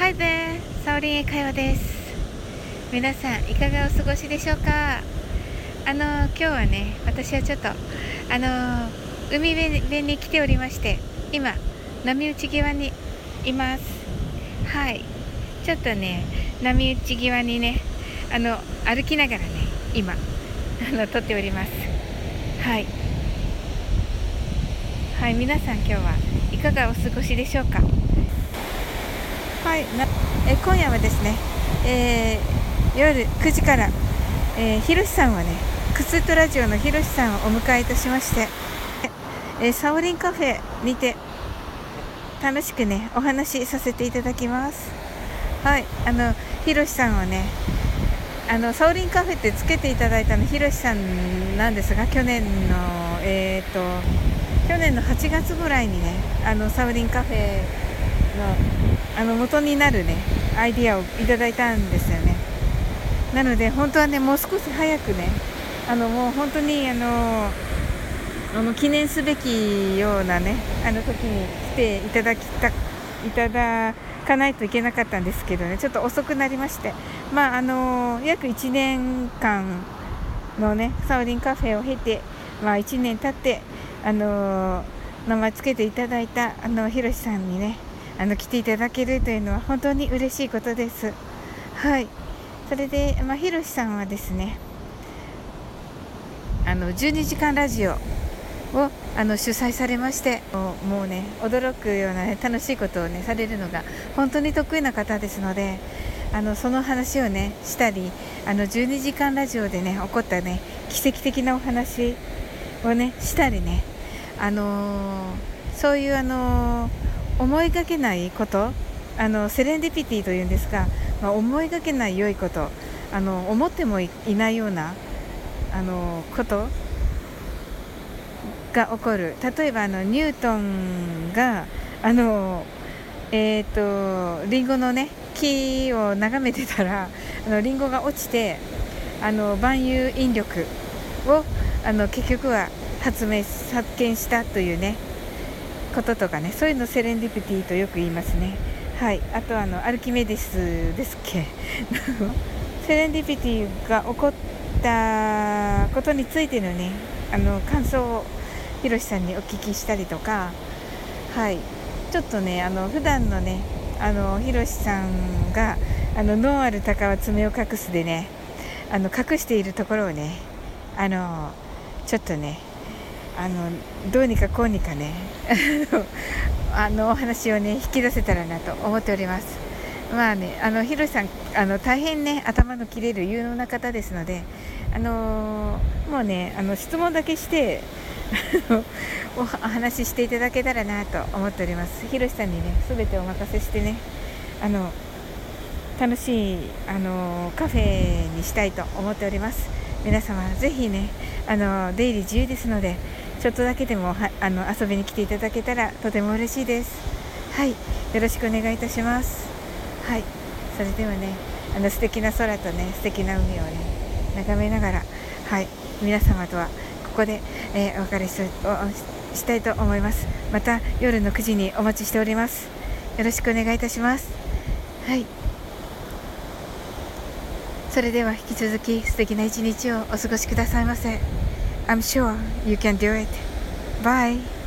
Hi there! サオリン英会話です。皆さんいかがお過ごしでしょうか？あの今日はね私はちょっとあの海辺に来ておりまして今波打ち際にいます。はい。ちょっとね波打ち際にねあの歩きながらね今 あの撮っております。はい。はい皆さん今日はいかがお過ごしでしょうか？はいえ今夜はですね、えー、夜9時から、えー、ひろしさんはねクスッとラジオのひろしさんをお迎えいたしまして、えー、サオリンカフェにて楽しくねお話しさせていただきます。はいあのひろしさんはねあのサオリンカフェってつけていただいたのひろしさんなんですが去年のえっ、ー、と去年の8月ぐらいにねあのサオリンカフェあの元になるねアイディアをいただいたんですよね。なので本当はねもう少し早くねあのもう本当にあのあの記念すべきようなねあの時に来ていただきたいただかないといけなかったんですけどねちょっと遅くなりまして。まああの約1年間のねサウリンカフェを経てまあ1年経ってあの名前つけていただいたあのひろしさんにねあの来ていただけるというのは本当に嬉しいことです。はいそれで、まあ、ひろしさんはですねあの12時間ラジオをあの主催されましてもうね驚くような、ね、楽しいことをねされるのが本当に得意な方ですのであのその話をねしたりあの12時間ラジオでね起こったね奇跡的なお話をねしたりねあのー、そういうあのー思いがけないことあのセレンディピティというんですが、まあ、思いがけない良いことあの思ってもいないようなあのことが起こる。例えばあのニュートンがあのえーと、リンゴのね木を眺めてたらあのリンゴが落ちてあの万有引力をあの結局は発明発見したというねこととかねそういうのセレンディピティとよく言いますね。はい。あとあのアルキメデスですっけ。セレンディピティが起こったことについてのねあの感想をひろしさんにお聞きしたりとか。はい。ちょっとねあの普段のねあのひろしさんがあのノンアル鷹は爪を隠すでねあの隠しているところをねあのちょっとねあのどうにかこうにかね。あのお話をね引き出せたらなと思っております。まあねあのひろしさんあの大変ね頭の切れる有能な方ですのであのもうねあの質問だけして お話ししていただけたらなと思っております。ひろしさんにね全てお任せしてねあの楽しいあのカフェにしたいと思っております。皆様ぜひねあの出入り自由ですのでちょっとだけでもはあの遊びに来ていただけたらとても嬉しいです。はいよろしくお願いいたします。はい。それではねあの素敵な空とね素敵な海をね眺めながらはい皆様とはここで、えー、お別れししたいと思います。また夜の9時にお待ちしております。よろしくお願いいたします。はい。それでは引き続き素敵な一日をお過ごしくださいませ。I'm sure you can do it. Bye.